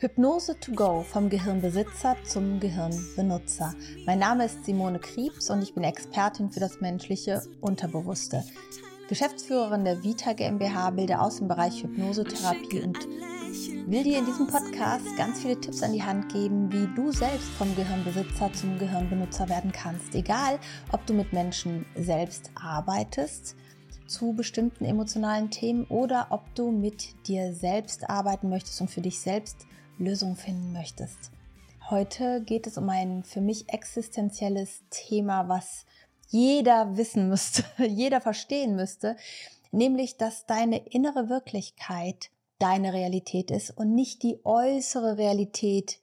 Hypnose to go vom Gehirnbesitzer zum Gehirnbenutzer. Mein Name ist Simone Kriebs und ich bin Expertin für das menschliche Unterbewusste. Geschäftsführerin der Vita GmbH, bilde aus im Bereich Hypnosetherapie und will dir in diesem Podcast ganz viele Tipps an die Hand geben, wie du selbst vom Gehirnbesitzer zum Gehirnbenutzer werden kannst. Egal, ob du mit Menschen selbst arbeitest, zu bestimmten emotionalen Themen oder ob du mit dir selbst arbeiten möchtest und für dich selbst Lösung finden möchtest. Heute geht es um ein für mich existenzielles Thema, was jeder wissen müsste, jeder verstehen müsste, nämlich dass deine innere Wirklichkeit deine Realität ist und nicht die äußere Realität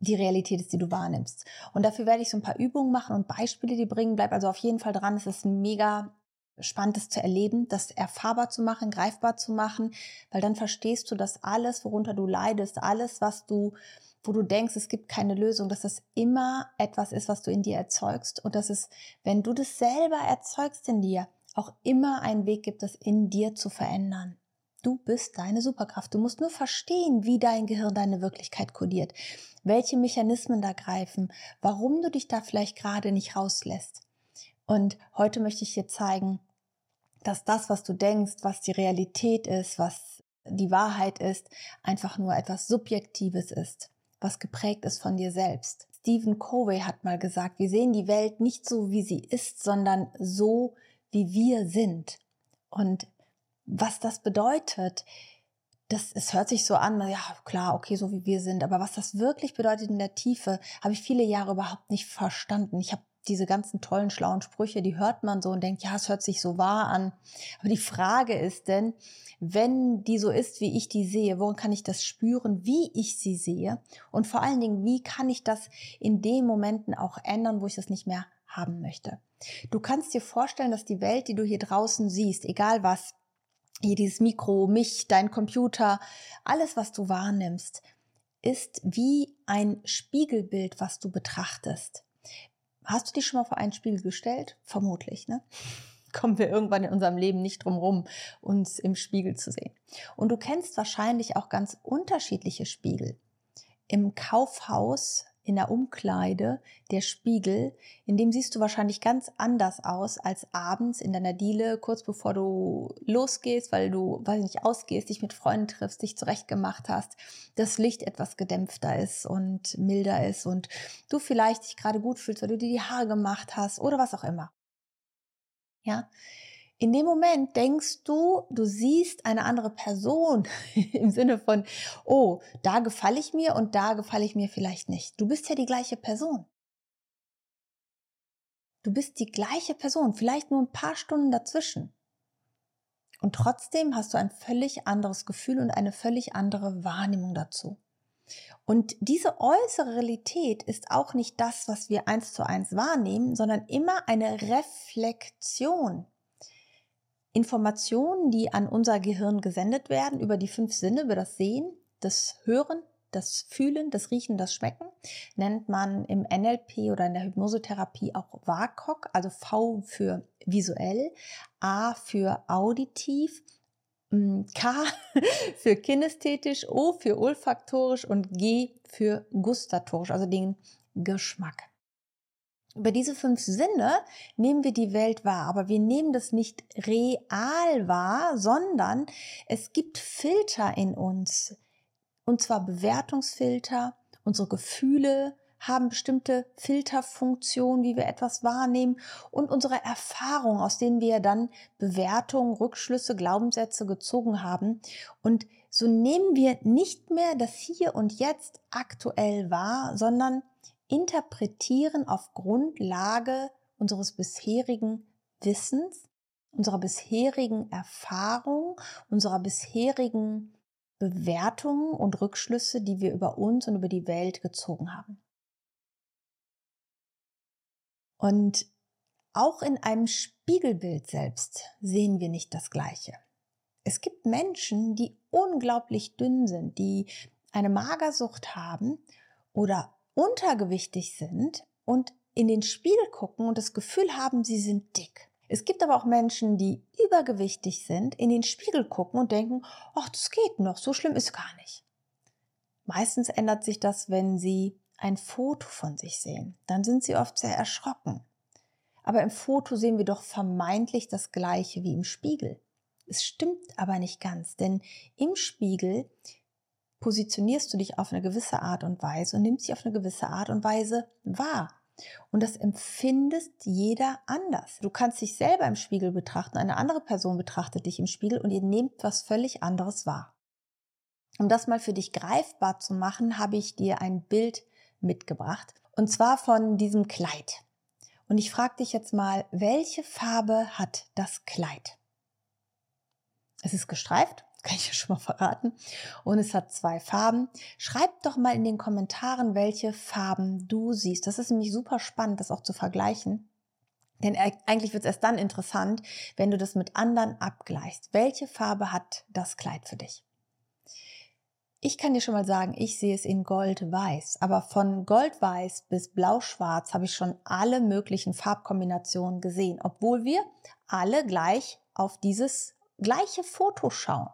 die Realität ist, die du wahrnimmst. Und dafür werde ich so ein paar Übungen machen und Beispiele die bringen. Bleib also auf jeden Fall dran. Es ist mega Spannendes zu erleben, das erfahrbar zu machen, greifbar zu machen, weil dann verstehst du, dass alles, worunter du leidest, alles, was du, wo du denkst, es gibt keine Lösung, dass das immer etwas ist, was du in dir erzeugst und dass es, wenn du das selber erzeugst in dir, auch immer einen Weg gibt, das in dir zu verändern. Du bist deine Superkraft. Du musst nur verstehen, wie dein Gehirn deine Wirklichkeit kodiert, welche Mechanismen da greifen, warum du dich da vielleicht gerade nicht rauslässt. Und heute möchte ich dir zeigen, dass das, was du denkst, was die Realität ist, was die Wahrheit ist, einfach nur etwas Subjektives ist, was geprägt ist von dir selbst. Stephen Covey hat mal gesagt, wir sehen die Welt nicht so, wie sie ist, sondern so, wie wir sind. Und was das bedeutet, das, es hört sich so an, ja klar, okay, so wie wir sind, aber was das wirklich bedeutet in der Tiefe, habe ich viele Jahre überhaupt nicht verstanden. Ich habe diese ganzen tollen, schlauen Sprüche, die hört man so und denkt, ja, es hört sich so wahr an. Aber die Frage ist denn, wenn die so ist, wie ich die sehe, woran kann ich das spüren, wie ich sie sehe? Und vor allen Dingen, wie kann ich das in den Momenten auch ändern, wo ich das nicht mehr haben möchte? Du kannst dir vorstellen, dass die Welt, die du hier draußen siehst, egal was, hier dieses Mikro, mich, dein Computer, alles, was du wahrnimmst, ist wie ein Spiegelbild, was du betrachtest. Hast du dich schon mal vor einen Spiegel gestellt? Vermutlich, ne? Kommen wir irgendwann in unserem Leben nicht drum rum, uns im Spiegel zu sehen. Und du kennst wahrscheinlich auch ganz unterschiedliche Spiegel. Im Kaufhaus in der Umkleide der Spiegel, in dem siehst du wahrscheinlich ganz anders aus als abends in deiner Diele, kurz bevor du losgehst, weil du, weiß nicht, ausgehst, dich mit Freunden triffst, dich zurechtgemacht hast, das Licht etwas gedämpfter ist und milder ist und du vielleicht dich gerade gut fühlst, weil du dir die Haare gemacht hast oder was auch immer. Ja, in dem Moment denkst du, du siehst eine andere Person im Sinne von, oh, da gefalle ich mir und da gefalle ich mir vielleicht nicht. Du bist ja die gleiche Person. Du bist die gleiche Person, vielleicht nur ein paar Stunden dazwischen. Und trotzdem hast du ein völlig anderes Gefühl und eine völlig andere Wahrnehmung dazu. Und diese äußere Realität ist auch nicht das, was wir eins zu eins wahrnehmen, sondern immer eine Reflexion Informationen, die an unser Gehirn gesendet werden über die fünf Sinne, über das Sehen, das Hören, das Fühlen, das Riechen, das Schmecken, nennt man im NLP oder in der Hypnosetherapie auch WAKOK, also V für visuell, A für auditiv, K für kinästhetisch, O für olfaktorisch und G für gustatorisch, also den Geschmack. Über diese fünf Sinne nehmen wir die Welt wahr, aber wir nehmen das nicht real wahr, sondern es gibt Filter in uns, und zwar Bewertungsfilter, unsere Gefühle haben bestimmte Filterfunktionen, wie wir etwas wahrnehmen. Und unsere Erfahrungen, aus denen wir dann Bewertungen, Rückschlüsse, Glaubenssätze gezogen haben. Und so nehmen wir nicht mehr das Hier und Jetzt aktuell wahr, sondern interpretieren auf Grundlage unseres bisherigen Wissens, unserer bisherigen Erfahrung, unserer bisherigen Bewertungen und Rückschlüsse, die wir über uns und über die Welt gezogen haben. Und auch in einem Spiegelbild selbst sehen wir nicht das Gleiche. Es gibt Menschen, die unglaublich dünn sind, die eine Magersucht haben oder untergewichtig sind und in den Spiegel gucken und das Gefühl haben, sie sind dick. Es gibt aber auch Menschen, die übergewichtig sind, in den Spiegel gucken und denken, ach, das geht noch, so schlimm ist gar nicht. Meistens ändert sich das, wenn Sie ein Foto von sich sehen. Dann sind Sie oft sehr erschrocken. Aber im Foto sehen wir doch vermeintlich das gleiche wie im Spiegel. Es stimmt aber nicht ganz, denn im Spiegel positionierst du dich auf eine gewisse Art und Weise und nimmst dich auf eine gewisse Art und Weise wahr. Und das empfindest jeder anders. Du kannst dich selber im Spiegel betrachten, eine andere Person betrachtet dich im Spiegel und ihr nehmt was völlig anderes wahr. Um das mal für dich greifbar zu machen, habe ich dir ein Bild mitgebracht. Und zwar von diesem Kleid. Und ich frage dich jetzt mal, welche Farbe hat das Kleid? Es ist gestreift, kann ich ja schon mal verraten. Und es hat zwei Farben. Schreib doch mal in den Kommentaren, welche Farben du siehst. Das ist nämlich super spannend, das auch zu vergleichen. Denn eigentlich wird es erst dann interessant, wenn du das mit anderen abgleichst. Welche Farbe hat das Kleid für dich? Ich kann dir schon mal sagen, ich sehe es in Gold-Weiß. Aber von Gold-Weiß bis Blau-Schwarz habe ich schon alle möglichen Farbkombinationen gesehen, obwohl wir alle gleich auf dieses gleiche Foto schauen.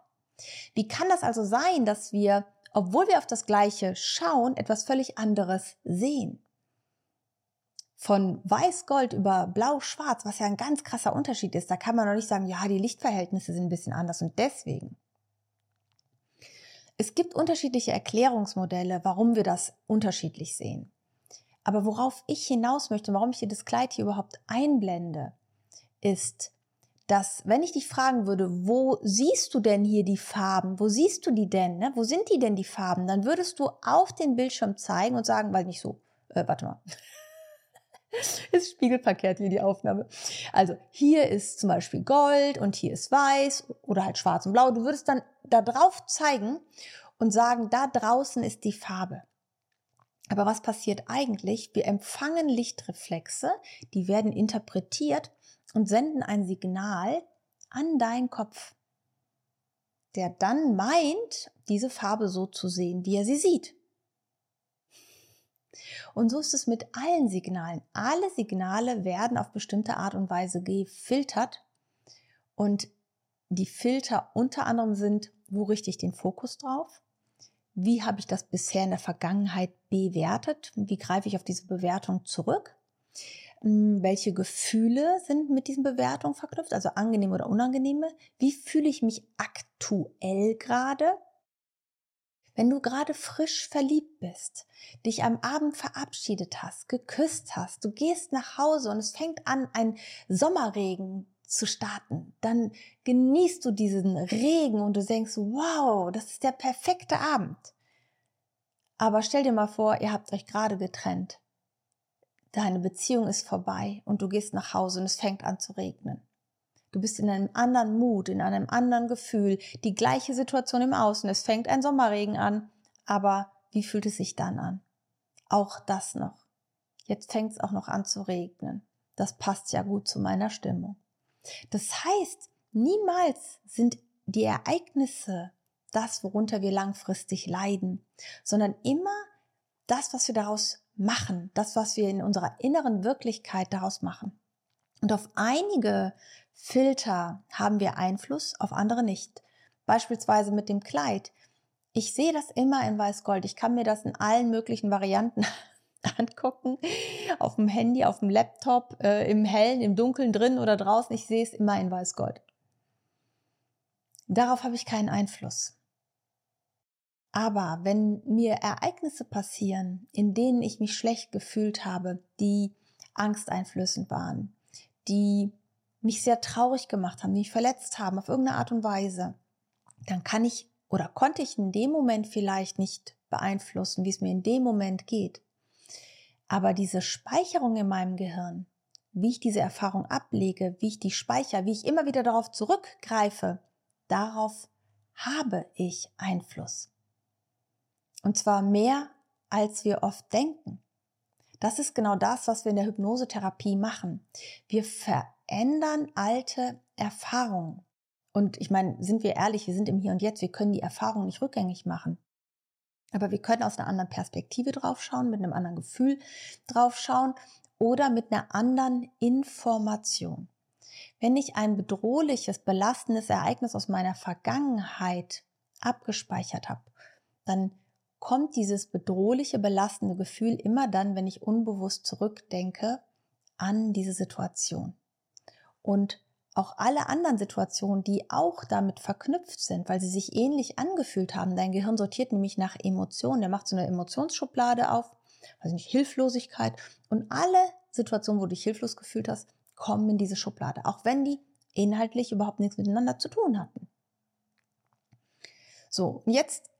Wie kann das also sein, dass wir, obwohl wir auf das gleiche schauen, etwas völlig anderes sehen? Von weiß-gold über blau-schwarz, was ja ein ganz krasser Unterschied ist, da kann man noch nicht sagen, ja, die Lichtverhältnisse sind ein bisschen anders und deswegen. Es gibt unterschiedliche Erklärungsmodelle, warum wir das unterschiedlich sehen. Aber worauf ich hinaus möchte, warum ich dir das Kleid hier überhaupt einblende, ist, dass wenn ich dich fragen würde, wo siehst du denn hier die Farben? Wo siehst du die denn? Ne? Wo sind die denn die Farben? Dann würdest du auf den Bildschirm zeigen und sagen, weil nicht so, äh, warte mal. ist spiegelverkehrt hier die Aufnahme. Also hier ist zum Beispiel Gold und hier ist Weiß oder halt Schwarz und Blau. Du würdest dann da drauf zeigen und sagen, da draußen ist die Farbe. Aber was passiert eigentlich? Wir empfangen Lichtreflexe, die werden interpretiert und senden ein Signal an deinen Kopf, der dann meint, diese Farbe so zu sehen, wie er sie sieht. Und so ist es mit allen Signalen. Alle Signale werden auf bestimmte Art und Weise gefiltert und die Filter unter anderem sind, wo richte ich den Fokus drauf? Wie habe ich das bisher in der Vergangenheit bewertet? Wie greife ich auf diese Bewertung zurück? Hm, welche Gefühle sind mit diesen Bewertungen verknüpft, also angenehme oder unangenehme? Wie fühle ich mich aktuell gerade? Wenn du gerade frisch verliebt bist, dich am Abend verabschiedet hast, geküsst hast, du gehst nach Hause und es fängt an, ein Sommerregen zu starten, dann genießt du diesen Regen und du denkst, wow, das ist der perfekte Abend. Aber stell dir mal vor, ihr habt euch gerade getrennt deine Beziehung ist vorbei und du gehst nach Hause und es fängt an zu regnen. Du bist in einem anderen Mut, in einem anderen Gefühl, die gleiche Situation im Außen. Es fängt ein Sommerregen an, aber wie fühlt es sich dann an? Auch das noch. Jetzt fängt es auch noch an zu regnen. Das passt ja gut zu meiner Stimmung. Das heißt, niemals sind die Ereignisse das, worunter wir langfristig leiden, sondern immer das, was wir daraus machen, das, was wir in unserer inneren Wirklichkeit daraus machen. Und auf einige Filter haben wir Einfluss, auf andere nicht. Beispielsweise mit dem Kleid. Ich sehe das immer in Weiß-Gold. Ich kann mir das in allen möglichen Varianten angucken. Auf dem Handy, auf dem Laptop, äh, im Hellen, im Dunkeln, drin oder draußen. Ich sehe es immer in Weiß-Gold. Darauf habe ich keinen Einfluss. Aber wenn mir Ereignisse passieren, in denen ich mich schlecht gefühlt habe, die angsteinflößend waren, die mich sehr traurig gemacht haben, die mich verletzt haben auf irgendeine Art und Weise, dann kann ich oder konnte ich in dem Moment vielleicht nicht beeinflussen, wie es mir in dem Moment geht. Aber diese Speicherung in meinem Gehirn, wie ich diese Erfahrung ablege, wie ich die speichere, wie ich immer wieder darauf zurückgreife, darauf habe ich Einfluss. Und zwar mehr, als wir oft denken. Das ist genau das, was wir in der Hypnosetherapie machen. Wir verändern alte Erfahrungen. Und ich meine, sind wir ehrlich, wir sind im Hier und Jetzt, wir können die Erfahrung nicht rückgängig machen. Aber wir können aus einer anderen Perspektive draufschauen, mit einem anderen Gefühl draufschauen oder mit einer anderen Information. Wenn ich ein bedrohliches, belastendes Ereignis aus meiner Vergangenheit abgespeichert habe, dann kommt dieses bedrohliche, belastende Gefühl immer dann, wenn ich unbewusst zurückdenke an diese Situation. Und auch alle anderen Situationen, die auch damit verknüpft sind, weil sie sich ähnlich angefühlt haben. Dein Gehirn sortiert nämlich nach Emotionen. Der macht so eine Emotionsschublade auf, also nicht Hilflosigkeit. Und alle Situationen, wo du dich hilflos gefühlt hast, kommen in diese Schublade, auch wenn die inhaltlich überhaupt nichts miteinander zu tun hatten. So, jetzt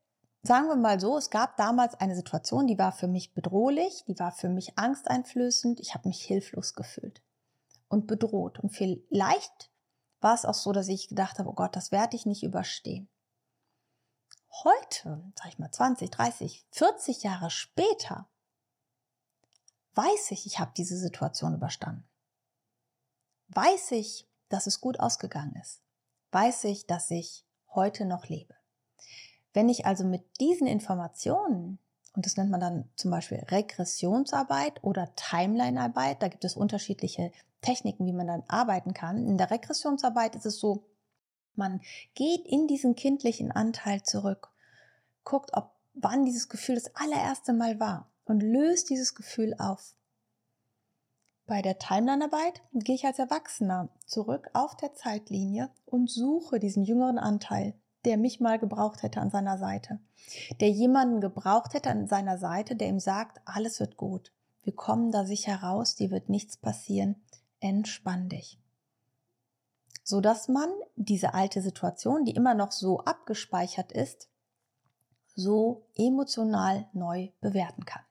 sagen wir mal so, es gab damals eine Situation, die war für mich bedrohlich, die war für mich angsteinflößend, ich habe mich hilflos gefühlt und bedroht. Und vielleicht war es auch so, dass ich gedacht habe, oh Gott, das werde ich nicht überstehen. Heute, sag ich mal 20, 30, 40 Jahre später, weiß ich, ich habe diese Situation überstanden. Weiß ich, dass es gut ausgegangen ist. Weiß ich, dass ich heute noch lebe. Wenn ich also mit diesen Informationen, und das nennt man dann zum Beispiel Regressionsarbeit oder Timelinearbeit, da gibt es unterschiedliche Techniken, wie man dann arbeiten kann. In der Regressionsarbeit ist es so, man geht in diesen kindlichen Anteil zurück, guckt, ob wann dieses Gefühl das allererste Mal war und löst dieses Gefühl auf. Bei der Timelinearbeit gehe ich als Erwachsener zurück auf der Zeitlinie und suche diesen jüngeren Anteil der mich mal gebraucht hätte an seiner Seite. Der jemanden gebraucht hätte an seiner Seite, der ihm sagt, alles wird gut. Wir kommen da sicher raus, dir wird nichts passieren. Entspann dich. So dass man diese alte Situation, die immer noch so abgespeichert ist, so emotional neu bewerten kann.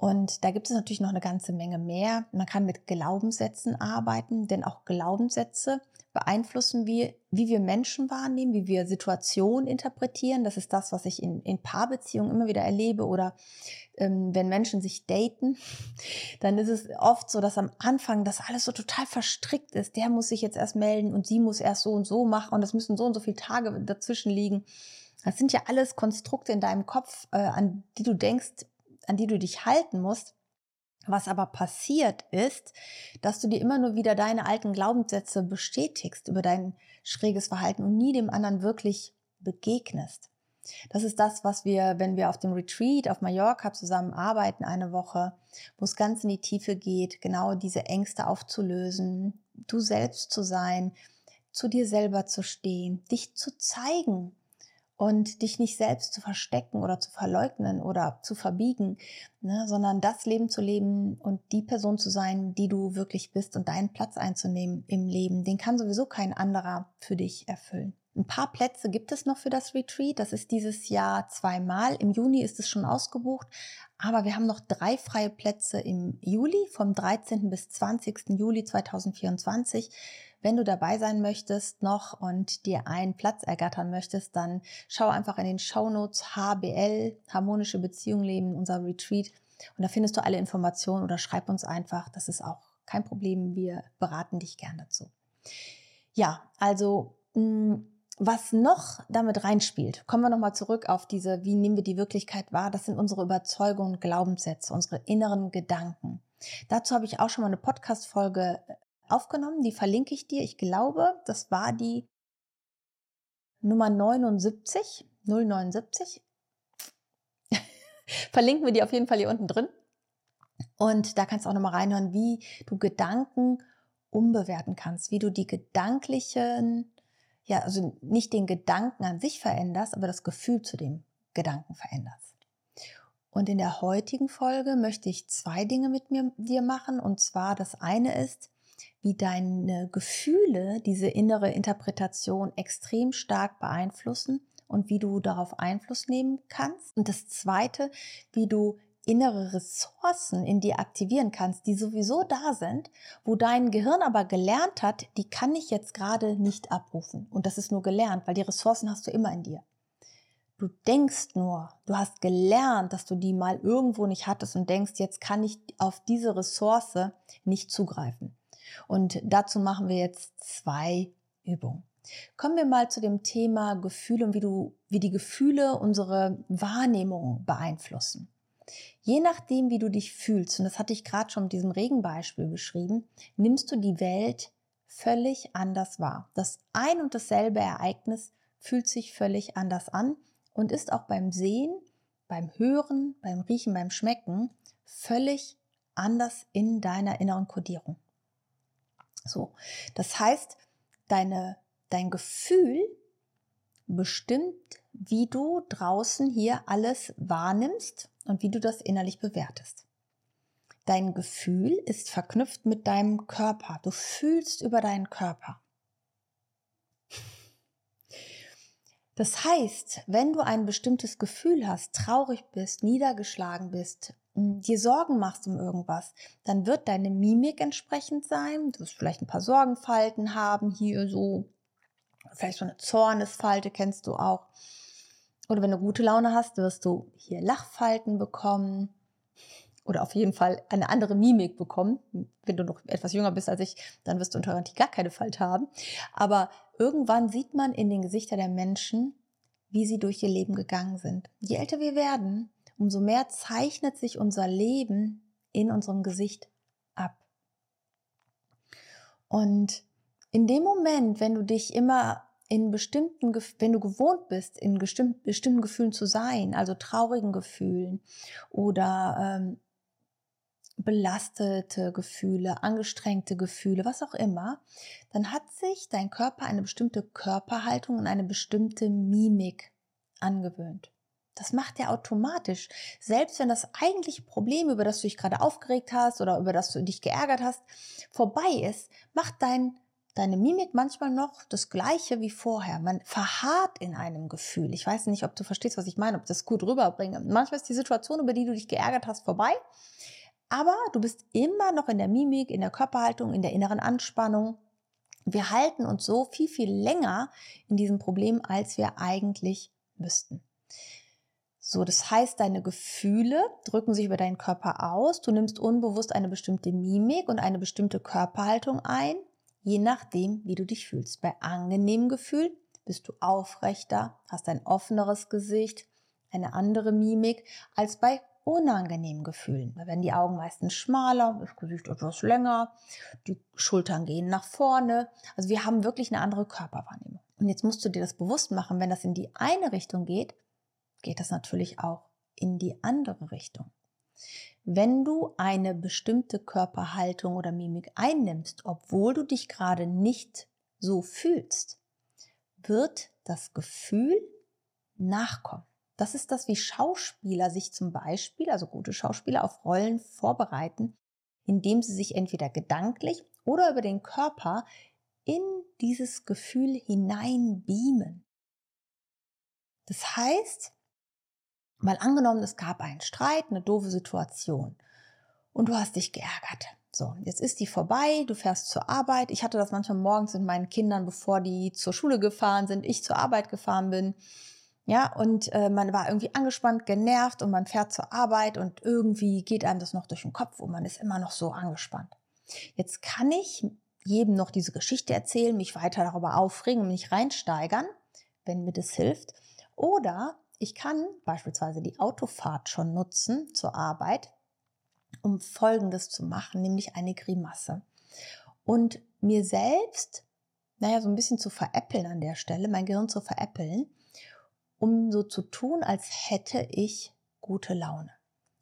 Und da gibt es natürlich noch eine ganze Menge mehr. Man kann mit Glaubenssätzen arbeiten, denn auch Glaubenssätze beeinflussen wir, wie wir Menschen wahrnehmen, wie wir Situationen interpretieren. Das ist das, was ich in, in Paarbeziehungen immer wieder erlebe oder ähm, wenn Menschen sich daten, dann ist es oft so, dass am Anfang das alles so total verstrickt ist. Der muss sich jetzt erst melden und sie muss erst so und so machen und es müssen so und so viele Tage dazwischen liegen. Das sind ja alles Konstrukte in deinem Kopf, äh, an die du denkst, an die du dich halten musst. Was aber passiert ist, dass du dir immer nur wieder deine alten Glaubenssätze bestätigst über dein schräges Verhalten und nie dem anderen wirklich begegnest. Das ist das, was wir, wenn wir auf dem Retreat auf Mallorca zusammen arbeiten, eine Woche, wo es ganz in die Tiefe geht, genau diese Ängste aufzulösen, du selbst zu sein, zu dir selber zu stehen, dich zu zeigen, und dich nicht selbst zu verstecken oder zu verleugnen oder zu verbiegen, ne, sondern das Leben zu leben und die Person zu sein, die du wirklich bist und deinen Platz einzunehmen im Leben, den kann sowieso kein anderer für dich erfüllen. Ein paar Plätze gibt es noch für das Retreat. Das ist dieses Jahr zweimal. Im Juni ist es schon ausgebucht. Aber wir haben noch drei freie Plätze im Juli, vom 13. bis 20. Juli 2024. Wenn du dabei sein möchtest noch und dir einen Platz ergattern möchtest, dann schau einfach in den Shownotes HBL, harmonische Beziehung leben, unser Retreat. Und da findest du alle Informationen oder schreib uns einfach. Das ist auch kein Problem. Wir beraten dich gern dazu. Ja, also mm, was noch damit reinspielt, kommen wir nochmal zurück auf diese, wie nehmen wir die Wirklichkeit wahr? Das sind unsere Überzeugungen Glaubenssätze, unsere inneren Gedanken. Dazu habe ich auch schon mal eine Podcast-Folge aufgenommen, die verlinke ich dir. Ich glaube, das war die Nummer 79, 079. Verlinken wir die auf jeden Fall hier unten drin. Und da kannst du auch nochmal reinhören, wie du Gedanken umbewerten kannst, wie du die gedanklichen, ja, also nicht den Gedanken an sich veränderst, aber das Gefühl zu dem Gedanken veränderst. Und in der heutigen Folge möchte ich zwei Dinge mit mir, dir machen. Und zwar das eine ist, wie deine Gefühle diese innere Interpretation extrem stark beeinflussen und wie du darauf Einfluss nehmen kannst. Und das Zweite, wie du innere Ressourcen in dir aktivieren kannst, die sowieso da sind, wo dein Gehirn aber gelernt hat, die kann ich jetzt gerade nicht abrufen. Und das ist nur gelernt, weil die Ressourcen hast du immer in dir. Du denkst nur, du hast gelernt, dass du die mal irgendwo nicht hattest und denkst, jetzt kann ich auf diese Ressource nicht zugreifen. Und dazu machen wir jetzt zwei Übungen. Kommen wir mal zu dem Thema Gefühle und wie du, wie die Gefühle unsere Wahrnehmung beeinflussen. Je nachdem, wie du dich fühlst, und das hatte ich gerade schon mit diesem Regenbeispiel beschrieben, nimmst du die Welt völlig anders wahr. Das ein und dasselbe Ereignis fühlt sich völlig anders an und ist auch beim Sehen beim Hören, beim Riechen, beim Schmecken völlig anders in deiner inneren Kodierung. So, das heißt, deine, dein Gefühl bestimmt, wie du draußen hier alles wahrnimmst und wie du das innerlich bewertest. Dein Gefühl ist verknüpft mit deinem Körper. Du fühlst über deinen Körper. Das heißt, wenn du ein bestimmtes Gefühl hast, traurig bist, niedergeschlagen bist, dir Sorgen machst um irgendwas, dann wird deine Mimik entsprechend sein. Du wirst vielleicht ein paar Sorgenfalten haben, hier so, vielleicht so eine Zornesfalte kennst du auch. Oder wenn du gute Laune hast, wirst du hier Lachfalten bekommen oder auf jeden Fall eine andere Mimik bekommen. Wenn du noch etwas jünger bist als ich, dann wirst du unter Garantie gar keine Falte haben. Aber irgendwann sieht man in den Gesichtern der Menschen, wie sie durch ihr Leben gegangen sind. Je älter wir werden, umso mehr zeichnet sich unser Leben in unserem Gesicht ab. Und in dem Moment, wenn du dich immer in bestimmten, wenn du gewohnt bist, in bestimmten Gefühlen zu sein, also traurigen Gefühlen oder ähm, belastete Gefühle, angestrengte Gefühle, was auch immer, dann hat sich dein Körper eine bestimmte Körperhaltung und eine bestimmte Mimik angewöhnt. Das macht er automatisch. Selbst wenn das eigentliche Problem, über das du dich gerade aufgeregt hast oder über das du dich geärgert hast, vorbei ist, macht dein, deine Mimik manchmal noch das Gleiche wie vorher. Man verharrt in einem Gefühl. Ich weiß nicht, ob du verstehst, was ich meine, ob ich das gut rüberbringe. Manchmal ist die Situation, über die du dich geärgert hast, vorbei. Aber du bist immer noch in der Mimik, in der Körperhaltung, in der inneren Anspannung. Wir halten uns so viel, viel länger in diesem Problem, als wir eigentlich müssten. So, das heißt, deine Gefühle drücken sich über deinen Körper aus. Du nimmst unbewusst eine bestimmte Mimik und eine bestimmte Körperhaltung ein, je nachdem, wie du dich fühlst. Bei angenehmem Gefühl bist du aufrechter, hast ein offeneres Gesicht, eine andere Mimik als bei unangenehmen Gefühlen. Da werden die Augen meistens schmaler, das Gesicht etwas länger, die Schultern gehen nach vorne. Also wir haben wirklich eine andere Körperwahrnehmung. Und jetzt musst du dir das bewusst machen, wenn das in die eine Richtung geht, geht das natürlich auch in die andere Richtung. Wenn du eine bestimmte Körperhaltung oder Mimik einnimmst, obwohl du dich gerade nicht so fühlst, wird das Gefühl nachkommen. Das ist das, wie Schauspieler sich zum Beispiel, also gute Schauspieler, auf Rollen vorbereiten, indem sie sich entweder gedanklich oder über den Körper in dieses Gefühl hinein beamen. Das heißt, Mal angenommen, es gab einen Streit, eine doofe Situation und du hast dich geärgert. So, jetzt ist die vorbei, du fährst zur Arbeit. Ich hatte das manchmal morgens mit meinen Kindern, bevor die zur Schule gefahren sind, ich zur Arbeit gefahren bin. Ja, und äh, man war irgendwie angespannt, genervt und man fährt zur Arbeit und irgendwie geht einem das noch durch den Kopf und man ist immer noch so angespannt. Jetzt kann ich jedem noch diese Geschichte erzählen, mich weiter darüber aufregen und mich reinsteigern, wenn mir das hilft. Oder ich kann beispielsweise die Autofahrt schon nutzen zur Arbeit, um Folgendes zu machen, nämlich eine Grimasse. Und mir selbst, naja, so ein bisschen zu veräppeln an der Stelle, mein Gehirn zu veräppeln, um so zu tun, als hätte ich gute Laune.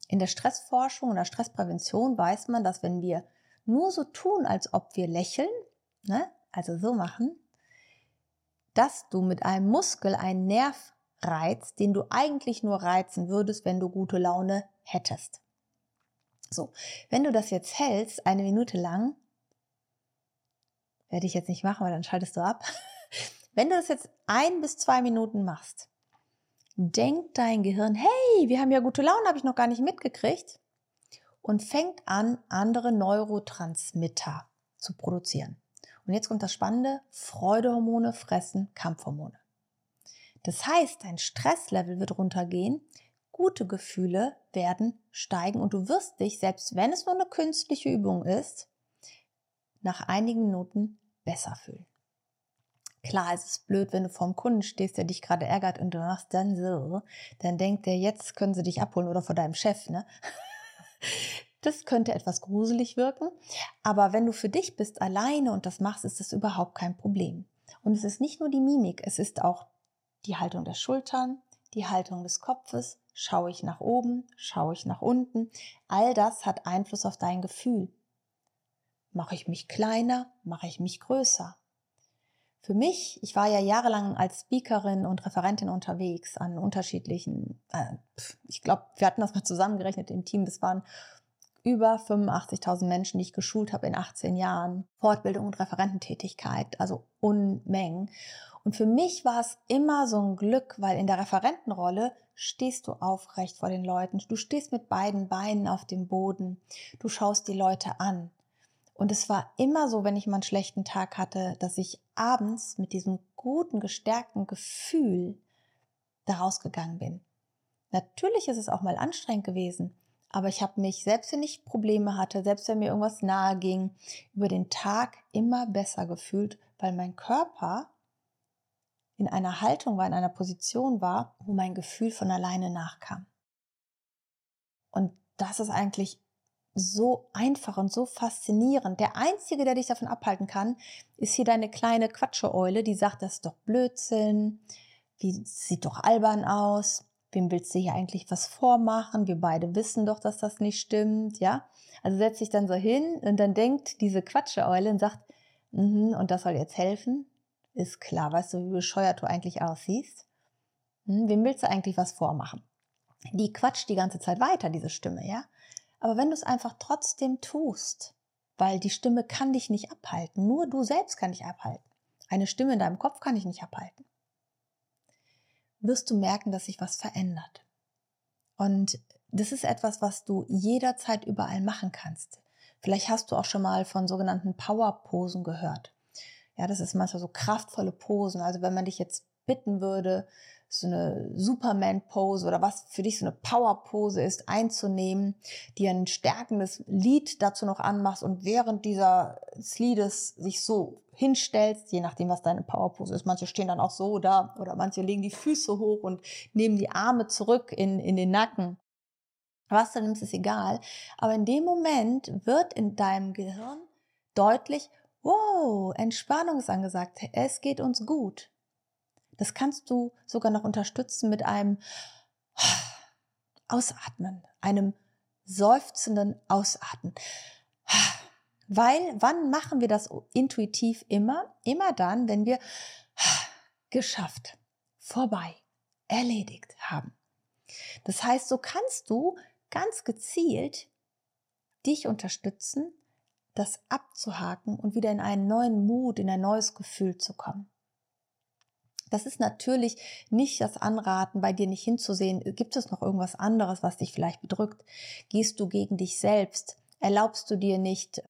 In der Stressforschung und der Stressprävention weiß man, dass wenn wir nur so tun, als ob wir lächeln, ne, also so machen, dass du mit einem Muskel einen Nerv Reiz, den du eigentlich nur reizen würdest, wenn du gute Laune hättest. So, wenn du das jetzt hältst, eine Minute lang, werde ich jetzt nicht machen, weil dann schaltest du ab. Wenn du das jetzt ein bis zwei Minuten machst, denkt dein Gehirn, hey, wir haben ja gute Laune, habe ich noch gar nicht mitgekriegt, und fängt an, andere Neurotransmitter zu produzieren. Und jetzt kommt das Spannende, Freudehormone fressen Kampfhormone. Das heißt, dein Stresslevel wird runtergehen, gute Gefühle werden steigen und du wirst dich, selbst wenn es nur eine künstliche Übung ist, nach einigen Minuten besser fühlen. Klar, es ist blöd, wenn du vorm Kunden stehst, der dich gerade ärgert und du machst dann so, dann denkt der, jetzt können sie dich abholen oder vor deinem Chef, ne? Das könnte etwas gruselig wirken, aber wenn du für dich bist alleine und das machst, ist das überhaupt kein Problem. Und es ist nicht nur die Mimik, es ist auch die Haltung der Schultern, die Haltung des Kopfes, Schaue ich nach oben? Schaue ich nach unten? All das hat Einfluss auf dein Gefühl. Mache ich mich kleiner? Mache ich mich größer? Für mich, ich war ja jahrelang als Speakerin und Referentin unterwegs an unterschiedlichen, äh, ich glaube, wir hatten das mal zusammengerechnet im Team, das waren über 85.000 Menschen, die ich geschult habe in 18 Jahren. Fortbildung und Referententätigkeit, also Unmengen. Und für mich war es immer so ein Glück, weil in der Referentenrolle stehst du aufrecht vor den Leuten. Du stehst mit beiden Beinen auf dem Boden. Du schaust die Leute an. Und es war immer so, wenn ich mal einen schlechten Tag hatte, dass ich abends mit diesem guten, gestärkten Gefühl daraus gegangen bin. Natürlich ist es auch mal anstrengend gewesen, aber ich habe mich, selbst wenn ich Probleme hatte, selbst wenn mir irgendwas nahe ging, über den Tag immer besser gefühlt, weil mein Körper in einer Haltung war, in einer Position war, wo mein Gefühl von alleine nachkam. Und das ist eigentlich so einfach und so faszinierend. Der Einzige, der dich davon abhalten kann, ist hier deine kleine Quatscheeule, die sagt, das ist doch Blödsinn, wie sieht doch albern aus, wem willst du hier eigentlich was vormachen? Wir beide wissen doch, dass das nicht stimmt, ja? Also setzt sich dann so hin und dann denkt diese Quatscheeule und sagt, mm und das soll jetzt helfen? Ist klar, weißt du, wie bescheuert du eigentlich aussiehst? Hm, wem willst du eigentlich was vormachen? Die quatscht die ganze Zeit weiter, diese Stimme, ja? Aber wenn du es einfach trotzdem tust, weil die Stimme kann dich nicht abhalten, nur du selbst kann dich abhalten. Eine Stimme in deinem Kopf kann dich nicht abhalten. Wirst du merken, dass sich was verändert. Und das ist etwas, was du jederzeit überall machen kannst. Vielleicht hast du auch schon mal von sogenannten Power-Posen gehört. Ja, das ist manchmal so kraftvolle Posen. Also wenn man dich jetzt bitten würde, so eine Superman-Pose oder was für dich so eine Power-Pose ist, einzunehmen, die ein stärkendes Lied dazu noch anmachst und während dieser Liedes sich so hinstellst, je nachdem, was deine Power-Pose ist. Manche stehen dann auch so da oder manche legen die Füße hoch und nehmen die Arme zurück in, in den Nacken. Was du nimmst, ist egal. Aber in dem Moment wird in deinem Gehirn deutlich, wow, Entspannung ist angesagt. Es geht uns gut. Das kannst du sogar noch unterstützen mit einem Ausatmen, einem seufzenden Ausatmen. Weil, wann machen wir das intuitiv immer? Immer dann, wenn wir geschafft, vorbei, erledigt haben. Das heißt, so kannst du ganz gezielt dich unterstützen, das abzuhaken und wieder in einen neuen Mut, in ein neues Gefühl zu kommen. Das ist natürlich nicht das Anraten, bei dir nicht hinzusehen. Gibt es noch irgendwas anderes, was dich vielleicht bedrückt? Gehst du gegen dich selbst? Erlaubst du dir nicht,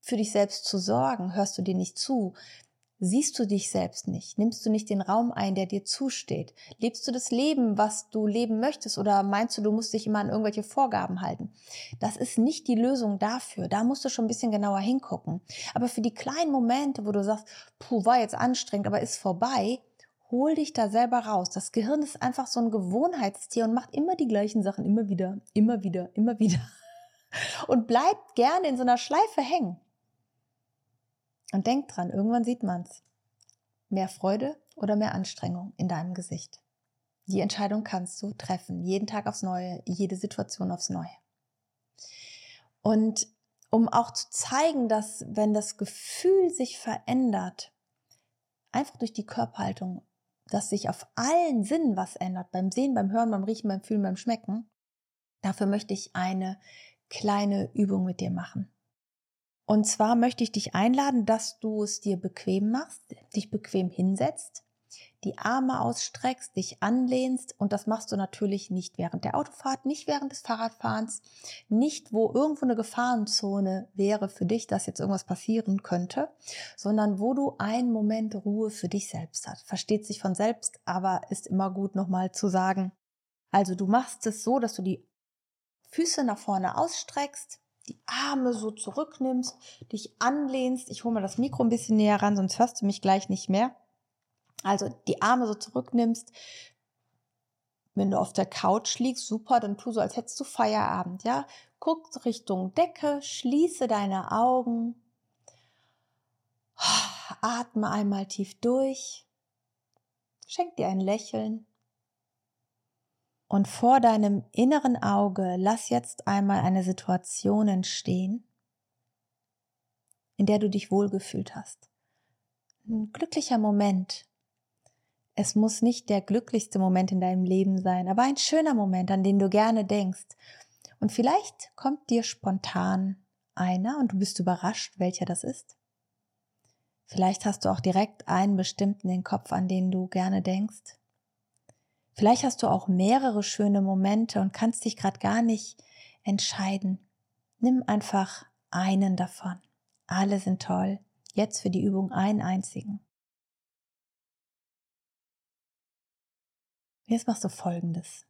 für dich selbst zu sorgen? Hörst du dir nicht zu? Siehst du dich selbst nicht? Nimmst du nicht den Raum ein, der dir zusteht? Lebst du das Leben, was du leben möchtest? Oder meinst du, du musst dich immer an irgendwelche Vorgaben halten? Das ist nicht die Lösung dafür. Da musst du schon ein bisschen genauer hingucken. Aber für die kleinen Momente, wo du sagst, puh, war jetzt anstrengend, aber ist vorbei, hol dich da selber raus. Das Gehirn ist einfach so ein Gewohnheitstier und macht immer die gleichen Sachen, immer wieder, immer wieder, immer wieder. Und bleibt gerne in so einer Schleife hängen. Und denk dran, irgendwann sieht man's. Mehr Freude oder mehr Anstrengung in deinem Gesicht. Die Entscheidung kannst du treffen, jeden Tag aufs Neue, jede Situation aufs Neue. Und um auch zu zeigen, dass wenn das Gefühl sich verändert, einfach durch die Körperhaltung dass sich auf allen Sinnen was ändert, beim Sehen, beim Hören, beim Riechen, beim Fühlen, beim Schmecken, dafür möchte ich eine kleine Übung mit dir machen. Und zwar möchte ich dich einladen, dass du es dir bequem machst, dich bequem hinsetzt die Arme ausstreckst, dich anlehnst und das machst du natürlich nicht während der Autofahrt, nicht während des Fahrradfahrens, nicht wo irgendwo eine Gefahrenzone wäre für dich, dass jetzt irgendwas passieren könnte, sondern wo du einen Moment Ruhe für dich selbst hast. Versteht sich von selbst, aber ist immer gut nochmal zu sagen. Also du machst es so, dass du die Füße nach vorne ausstreckst, die Arme so zurücknimmst, dich anlehnst. Ich hole mal das Mikro ein bisschen näher ran, sonst hörst du mich gleich nicht mehr. Also die Arme so zurücknimmst. Wenn du auf der Couch liegst, super, dann tu so, als hättest du Feierabend, ja? Guck Richtung Decke, schließe deine Augen. Atme einmal tief durch. Schenk dir ein Lächeln. Und vor deinem inneren Auge lass jetzt einmal eine Situation entstehen, in der du dich wohlgefühlt hast. Ein glücklicher Moment. Es muss nicht der glücklichste Moment in deinem Leben sein, aber ein schöner Moment, an den du gerne denkst. Und vielleicht kommt dir spontan einer und du bist überrascht, welcher das ist. Vielleicht hast du auch direkt einen bestimmten in den Kopf, an den du gerne denkst. Vielleicht hast du auch mehrere schöne Momente und kannst dich gerade gar nicht entscheiden. Nimm einfach einen davon. Alle sind toll. Jetzt für die Übung einen einzigen. Jetzt machst du Folgendes.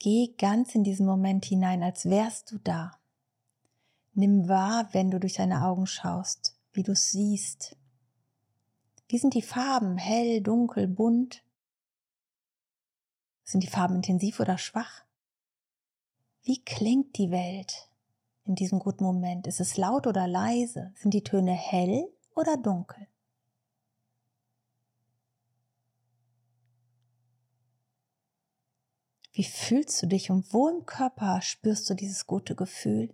Geh ganz in diesen Moment hinein, als wärst du da. Nimm wahr, wenn du durch deine Augen schaust, wie du es siehst, wie sind die Farben? Hell, dunkel, bunt? Sind die Farben intensiv oder schwach? Wie klingt die Welt in diesem guten Moment? Ist es laut oder leise? Sind die Töne hell oder dunkel? Wie fühlst du dich und wo im Körper spürst du dieses gute Gefühl?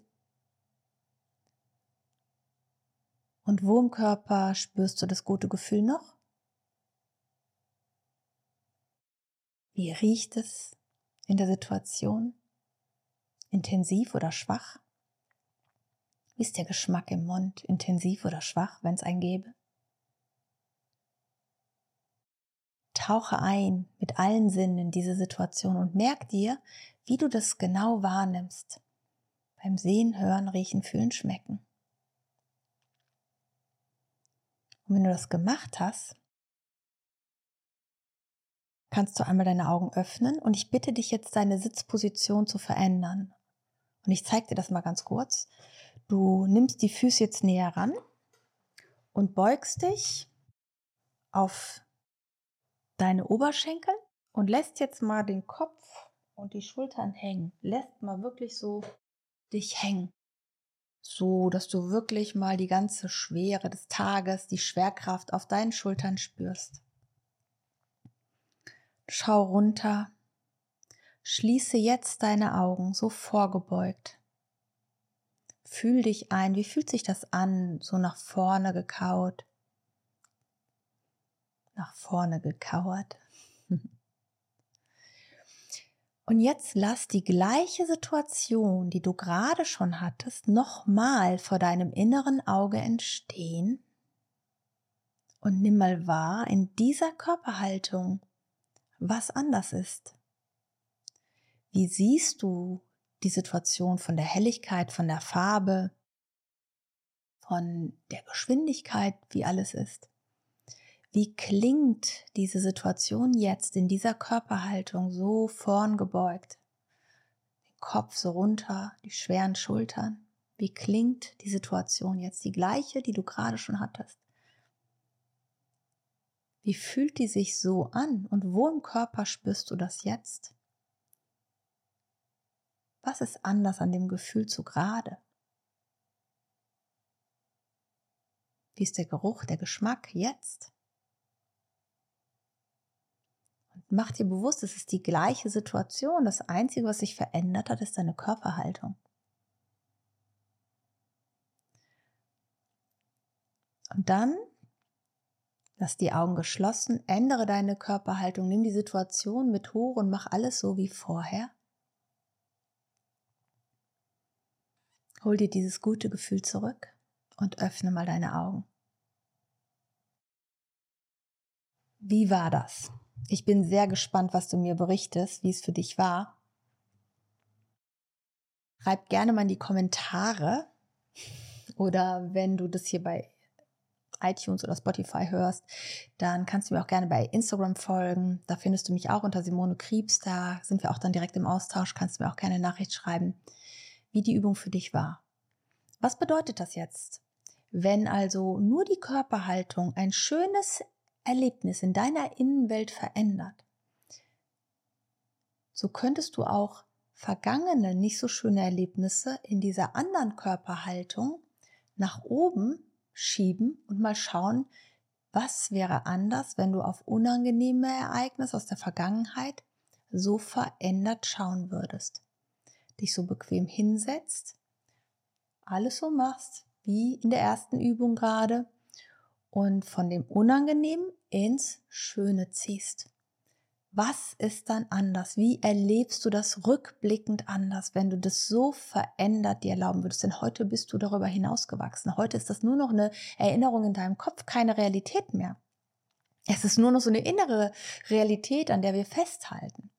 Und wo im Körper spürst du das gute Gefühl noch? Wie riecht es in der Situation? Intensiv oder schwach? Wie ist der Geschmack im Mund? Intensiv oder schwach, wenn es einen gäbe? Tauche ein mit allen Sinnen in diese Situation und merk dir, wie du das genau wahrnimmst. Beim Sehen, Hören, Riechen, Fühlen, Schmecken. Und wenn du das gemacht hast, kannst du einmal deine Augen öffnen und ich bitte dich jetzt deine Sitzposition zu verändern. Und ich zeige dir das mal ganz kurz. Du nimmst die Füße jetzt näher ran und beugst dich auf deine Oberschenkel und lässt jetzt mal den Kopf und die Schultern hängen. Lässt mal wirklich so dich hängen so dass du wirklich mal die ganze Schwere des Tages, die Schwerkraft auf deinen Schultern spürst. Schau runter, schließe jetzt deine Augen so vorgebeugt. Fühl dich ein, wie fühlt sich das an, so nach vorne gekaut, nach vorne gekauert. Und jetzt lass die gleiche Situation, die du gerade schon hattest, nochmal vor deinem inneren Auge entstehen. Und nimm mal wahr in dieser Körperhaltung, was anders ist. Wie siehst du die Situation von der Helligkeit, von der Farbe, von der Geschwindigkeit, wie alles ist? Wie klingt diese Situation jetzt in dieser Körperhaltung so vorn gebeugt? Den Kopf so runter, die schweren Schultern. Wie klingt die Situation jetzt? Die gleiche, die du gerade schon hattest. Wie fühlt die sich so an und wo im Körper spürst du das jetzt? Was ist anders an dem Gefühl zu gerade? Wie ist der Geruch, der Geschmack jetzt? Mach dir bewusst, es ist die gleiche Situation. Das Einzige, was sich verändert hat, ist deine Körperhaltung. Und dann lass die Augen geschlossen, ändere deine Körperhaltung, nimm die Situation mit hoch und mach alles so wie vorher. Hol dir dieses gute Gefühl zurück und öffne mal deine Augen. Wie war das? Ich bin sehr gespannt, was du mir berichtest, wie es für dich war. Schreib gerne mal in die Kommentare oder wenn du das hier bei iTunes oder Spotify hörst, dann kannst du mir auch gerne bei Instagram folgen. Da findest du mich auch unter Simone Kriebs. Da sind wir auch dann direkt im Austausch. Kannst du mir auch gerne eine Nachricht schreiben, wie die Übung für dich war. Was bedeutet das jetzt? Wenn also nur die Körperhaltung ein schönes Erlebnis in deiner Innenwelt verändert, so könntest du auch vergangene, nicht so schöne Erlebnisse in dieser anderen Körperhaltung nach oben schieben und mal schauen, was wäre anders, wenn du auf unangenehme Ereignisse aus der Vergangenheit so verändert schauen würdest? Dich so bequem hinsetzt, alles so machst, wie in der ersten Übung gerade, und von dem Unangenehmen ins Schöne ziehst. Was ist dann anders? Wie erlebst du das rückblickend anders, wenn du das so verändert dir erlauben würdest? Denn heute bist du darüber hinausgewachsen. Heute ist das nur noch eine Erinnerung in deinem Kopf, keine Realität mehr. Es ist nur noch so eine innere Realität, an der wir festhalten.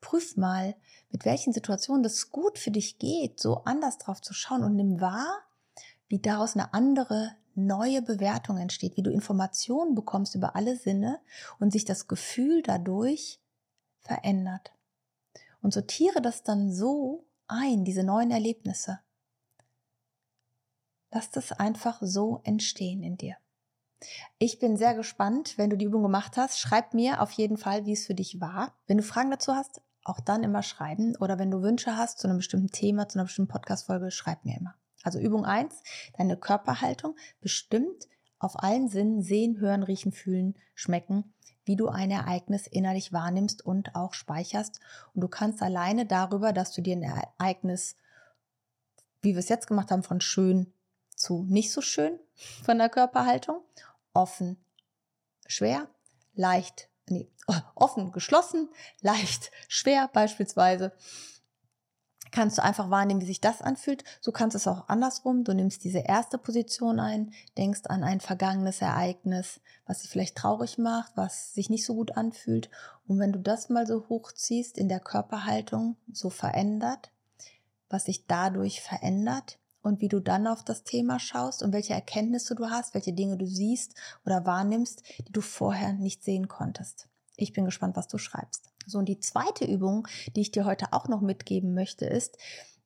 Prüf mal, mit welchen Situationen das gut für dich geht, so anders drauf zu schauen und nimm wahr, wie daraus eine andere neue Bewertung entsteht, wie du Informationen bekommst über alle Sinne und sich das Gefühl dadurch verändert. Und sortiere das dann so ein, diese neuen Erlebnisse. Lass das einfach so entstehen in dir. Ich bin sehr gespannt, wenn du die Übung gemacht hast. Schreib mir auf jeden Fall, wie es für dich war. Wenn du Fragen dazu hast, auch dann immer schreiben. Oder wenn du Wünsche hast zu einem bestimmten Thema, zu einer bestimmten Podcast-Folge, schreib mir immer. Also Übung eins: deine Körperhaltung bestimmt auf allen Sinnen sehen, hören, riechen, fühlen, schmecken, wie du ein Ereignis innerlich wahrnimmst und auch speicherst. Und du kannst alleine darüber, dass du dir ein Ereignis, wie wir es jetzt gemacht haben, von schön zu nicht so schön von der Körperhaltung, offen, schwer, leicht, nee, offen, geschlossen, leicht, schwer beispielsweise, kannst du einfach wahrnehmen, wie sich das anfühlt. So kannst du es auch andersrum. Du nimmst diese erste Position ein, denkst an ein vergangenes Ereignis, was dich vielleicht traurig macht, was sich nicht so gut anfühlt. Und wenn du das mal so hochziehst in der Körperhaltung, so verändert, was sich dadurch verändert und wie du dann auf das Thema schaust und welche Erkenntnisse du hast, welche Dinge du siehst oder wahrnimmst, die du vorher nicht sehen konntest. Ich bin gespannt, was du schreibst. So, und die zweite Übung, die ich dir heute auch noch mitgeben möchte, ist,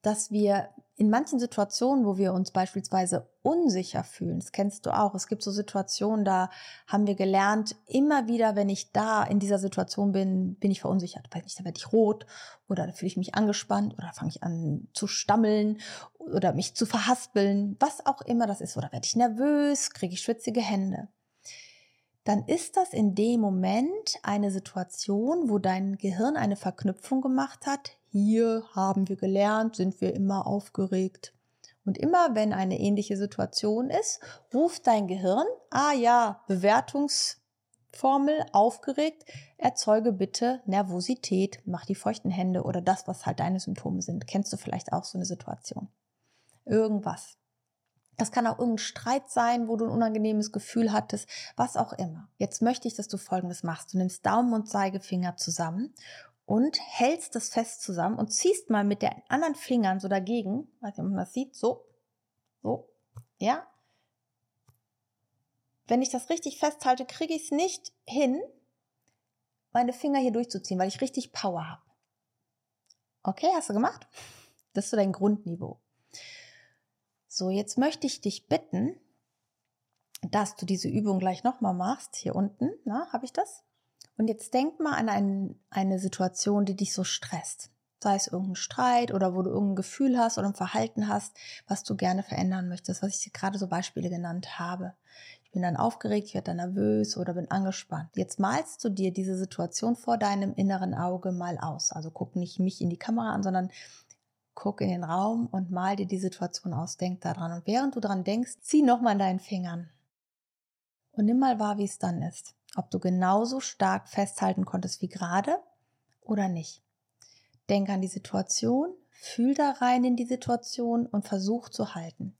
dass wir in manchen Situationen, wo wir uns beispielsweise unsicher fühlen, das kennst du auch, es gibt so Situationen, da haben wir gelernt, immer wieder, wenn ich da in dieser Situation bin, bin ich verunsichert. Weil nicht, da werde ich rot oder da fühle ich mich angespannt oder fange ich an zu stammeln oder mich zu verhaspeln, was auch immer das ist. Oder werde ich nervös, kriege ich schwitzige Hände dann ist das in dem Moment eine Situation, wo dein Gehirn eine Verknüpfung gemacht hat. Hier haben wir gelernt, sind wir immer aufgeregt. Und immer wenn eine ähnliche Situation ist, ruft dein Gehirn, ah ja, Bewertungsformel aufgeregt, erzeuge bitte Nervosität, mach die feuchten Hände oder das, was halt deine Symptome sind. Kennst du vielleicht auch so eine Situation? Irgendwas. Das kann auch irgendein Streit sein, wo du ein unangenehmes Gefühl hattest, was auch immer. Jetzt möchte ich, dass du Folgendes machst. Du nimmst Daumen und Zeigefinger zusammen und hältst das fest zusammen und ziehst mal mit den anderen Fingern so dagegen, weiß nicht, ob man das sieht, so, so, ja. Wenn ich das richtig festhalte, kriege ich es nicht hin, meine Finger hier durchzuziehen, weil ich richtig Power habe. Okay, hast du gemacht? Das ist so dein Grundniveau. So, jetzt möchte ich dich bitten, dass du diese Übung gleich nochmal machst. Hier unten, na, habe ich das? Und jetzt denk mal an ein, eine Situation, die dich so stresst. Sei es irgendein Streit oder wo du irgendein Gefühl hast oder ein Verhalten hast, was du gerne verändern möchtest, was ich dir gerade so Beispiele genannt habe. Ich bin dann aufgeregt, ich werde dann nervös oder bin angespannt. Jetzt malst du dir diese Situation vor deinem inneren Auge mal aus. Also guck nicht mich in die Kamera an, sondern guck in den Raum und mal dir die Situation aus, denk daran. Und während du daran denkst, zieh nochmal an deinen Fingern. Und nimm mal wahr, wie es dann ist. Ob du genauso stark festhalten konntest wie gerade oder nicht. Denk an die Situation, fühl da rein in die Situation und versuch zu halten.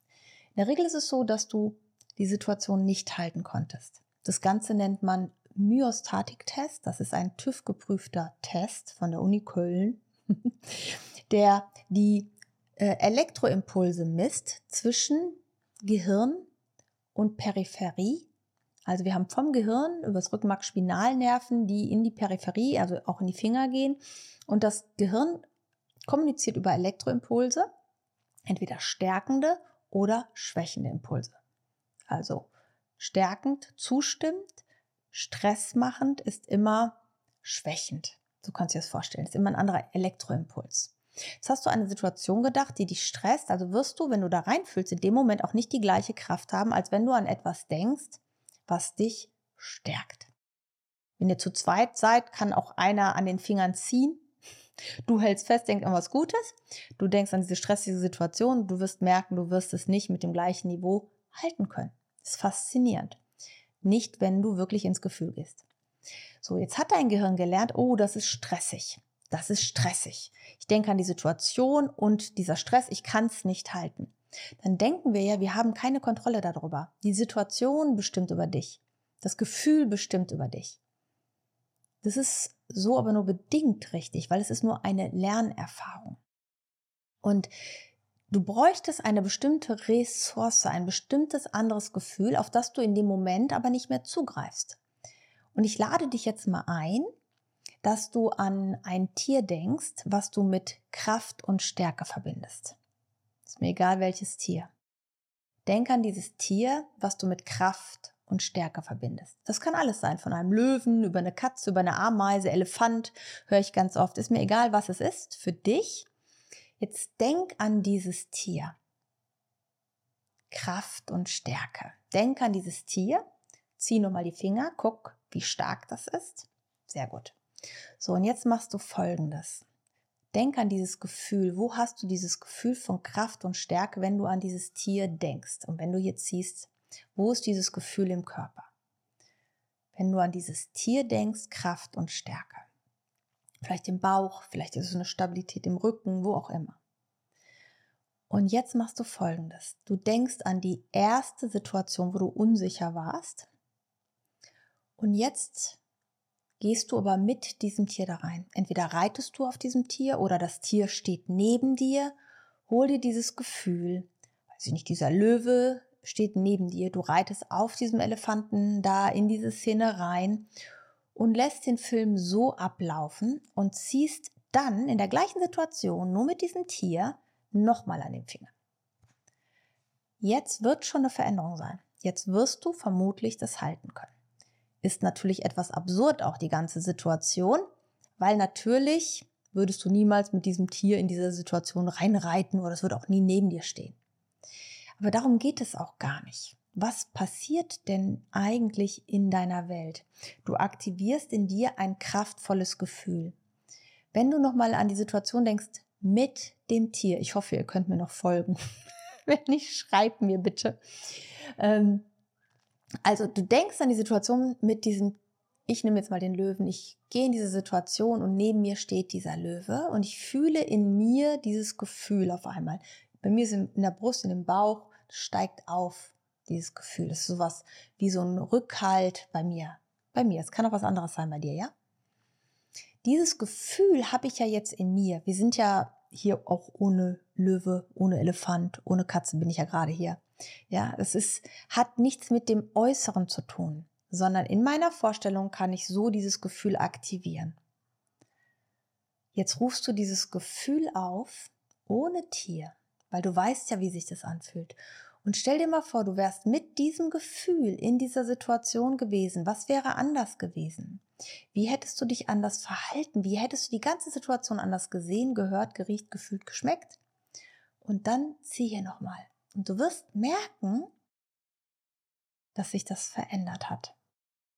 In der Regel ist es so, dass du die Situation nicht halten konntest. Das Ganze nennt man Myostatik-Test. Das ist ein TÜV-geprüfter Test von der Uni Köln. der die äh, Elektroimpulse misst zwischen Gehirn und Peripherie. Also wir haben vom Gehirn über das Rückenmark Spinalnerven, die in die Peripherie, also auch in die Finger gehen. Und das Gehirn kommuniziert über Elektroimpulse, entweder stärkende oder schwächende Impulse. Also stärkend, zustimmend, stressmachend ist immer schwächend. So kannst du dir das vorstellen. Das ist immer ein anderer Elektroimpuls. Jetzt hast du eine Situation gedacht, die dich stresst, also wirst du, wenn du da reinfühlst, in dem Moment auch nicht die gleiche Kraft haben, als wenn du an etwas denkst, was dich stärkt. Wenn ihr zu zweit seid, kann auch einer an den Fingern ziehen. Du hältst fest, denkst an was Gutes. Du denkst an diese stressige Situation. Du wirst merken, du wirst es nicht mit dem gleichen Niveau halten können. Das ist faszinierend. Nicht, wenn du wirklich ins Gefühl gehst. So, jetzt hat dein Gehirn gelernt, oh, das ist stressig. Das ist stressig. Ich denke an die Situation und dieser Stress, ich kann es nicht halten. Dann denken wir ja, wir haben keine Kontrolle darüber. Die Situation bestimmt über dich. Das Gefühl bestimmt über dich. Das ist so aber nur bedingt richtig, weil es ist nur eine Lernerfahrung. Und du bräuchtest eine bestimmte Ressource, ein bestimmtes anderes Gefühl, auf das du in dem Moment aber nicht mehr zugreifst. Und ich lade dich jetzt mal ein, dass du an ein Tier denkst, was du mit Kraft und Stärke verbindest. Ist mir egal welches Tier. Denk an dieses Tier, was du mit Kraft und Stärke verbindest. Das kann alles sein, von einem Löwen über eine Katze, über eine Ameise, Elefant, höre ich ganz oft. Ist mir egal, was es ist, für dich. Jetzt denk an dieses Tier. Kraft und Stärke. Denk an dieses Tier. Zieh nur mal die Finger, guck, wie stark das ist. Sehr gut. So, und jetzt machst du Folgendes. Denk an dieses Gefühl. Wo hast du dieses Gefühl von Kraft und Stärke, wenn du an dieses Tier denkst? Und wenn du hier ziehst, wo ist dieses Gefühl im Körper? Wenn du an dieses Tier denkst, Kraft und Stärke. Vielleicht im Bauch, vielleicht ist es eine Stabilität im Rücken, wo auch immer. Und jetzt machst du Folgendes. Du denkst an die erste Situation, wo du unsicher warst. Und jetzt gehst du aber mit diesem Tier da rein. Entweder reitest du auf diesem Tier oder das Tier steht neben dir. Hol dir dieses Gefühl, weiß ich nicht, dieser Löwe steht neben dir. Du reitest auf diesem Elefanten da in diese Szene rein und lässt den Film so ablaufen und ziehst dann in der gleichen Situation, nur mit diesem Tier, nochmal an den Finger. Jetzt wird schon eine Veränderung sein. Jetzt wirst du vermutlich das halten können ist natürlich etwas absurd auch die ganze Situation, weil natürlich würdest du niemals mit diesem Tier in diese Situation reinreiten oder es wird auch nie neben dir stehen. Aber darum geht es auch gar nicht. Was passiert denn eigentlich in deiner Welt? Du aktivierst in dir ein kraftvolles Gefühl. Wenn du nochmal an die Situation denkst, mit dem Tier, ich hoffe, ihr könnt mir noch folgen. Wenn nicht, schreibt mir bitte. Ähm, also du denkst an die Situation mit diesem, ich nehme jetzt mal den Löwen, ich gehe in diese Situation und neben mir steht dieser Löwe und ich fühle in mir dieses Gefühl auf einmal. Bei mir ist in der Brust, in dem Bauch, steigt auf dieses Gefühl. Das ist sowas wie so ein Rückhalt bei mir. Bei mir. Es kann auch was anderes sein bei dir, ja? Dieses Gefühl habe ich ja jetzt in mir. Wir sind ja hier auch ohne Löwe, ohne Elefant, ohne Katze bin ich ja gerade hier. Ja, es ist, hat nichts mit dem Äußeren zu tun, sondern in meiner Vorstellung kann ich so dieses Gefühl aktivieren. Jetzt rufst du dieses Gefühl auf ohne Tier, weil du weißt ja, wie sich das anfühlt. Und stell dir mal vor, du wärst mit diesem Gefühl in dieser Situation gewesen. Was wäre anders gewesen? Wie hättest du dich anders verhalten? Wie hättest du die ganze Situation anders gesehen, gehört, geriecht, gefühlt, geschmeckt? Und dann zieh hier nochmal. Und du wirst merken, dass sich das verändert hat.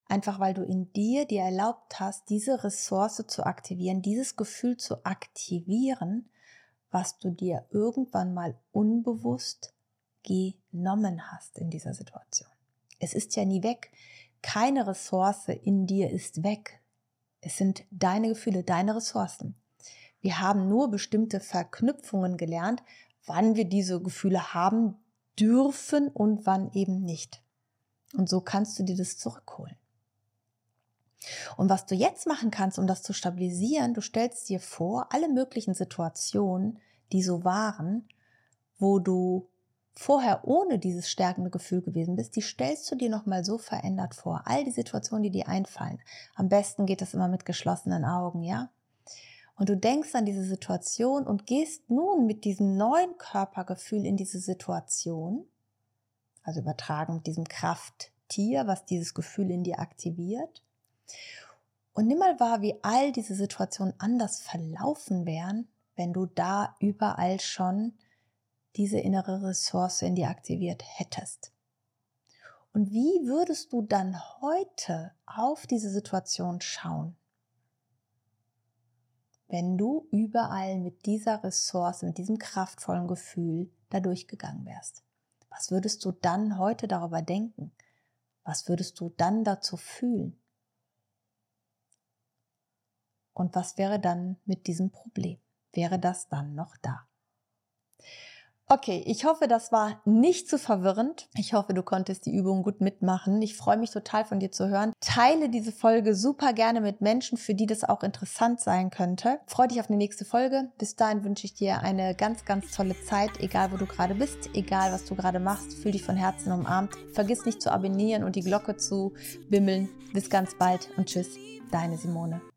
Einfach weil du in dir dir erlaubt hast, diese Ressource zu aktivieren, dieses Gefühl zu aktivieren, was du dir irgendwann mal unbewusst genommen hast in dieser Situation. Es ist ja nie weg. Keine Ressource in dir ist weg. Es sind deine Gefühle, deine Ressourcen. Wir haben nur bestimmte Verknüpfungen gelernt, wann wir diese Gefühle haben dürfen und wann eben nicht. Und so kannst du dir das zurückholen. Und was du jetzt machen kannst, um das zu stabilisieren, du stellst dir vor, alle möglichen Situationen, die so waren, wo du vorher ohne dieses stärkende Gefühl gewesen bist, die stellst du dir nochmal so verändert vor. All die Situationen, die dir einfallen. Am besten geht das immer mit geschlossenen Augen, ja? Und du denkst an diese Situation und gehst nun mit diesem neuen Körpergefühl in diese Situation, also übertragen mit diesem Krafttier, was dieses Gefühl in dir aktiviert. Und nimm mal wahr, wie all diese Situationen anders verlaufen wären, wenn du da überall schon diese innere Ressource in dir aktiviert hättest. Und wie würdest du dann heute auf diese Situation schauen? Wenn du überall mit dieser Ressource, mit diesem kraftvollen Gefühl da durchgegangen wärst. Was würdest du dann heute darüber denken? Was würdest du dann dazu fühlen? Und was wäre dann mit diesem Problem? Wäre das dann noch da? Okay, ich hoffe, das war nicht zu verwirrend. Ich hoffe, du konntest die Übung gut mitmachen. Ich freue mich total von dir zu hören. Teile diese Folge super gerne mit Menschen, für die das auch interessant sein könnte. Freue dich auf die nächste Folge. Bis dahin wünsche ich dir eine ganz, ganz tolle Zeit, egal wo du gerade bist, egal was du gerade machst. Fühl dich von Herzen umarmt. Vergiss nicht zu abonnieren und die Glocke zu bimmeln. Bis ganz bald und tschüss, deine Simone.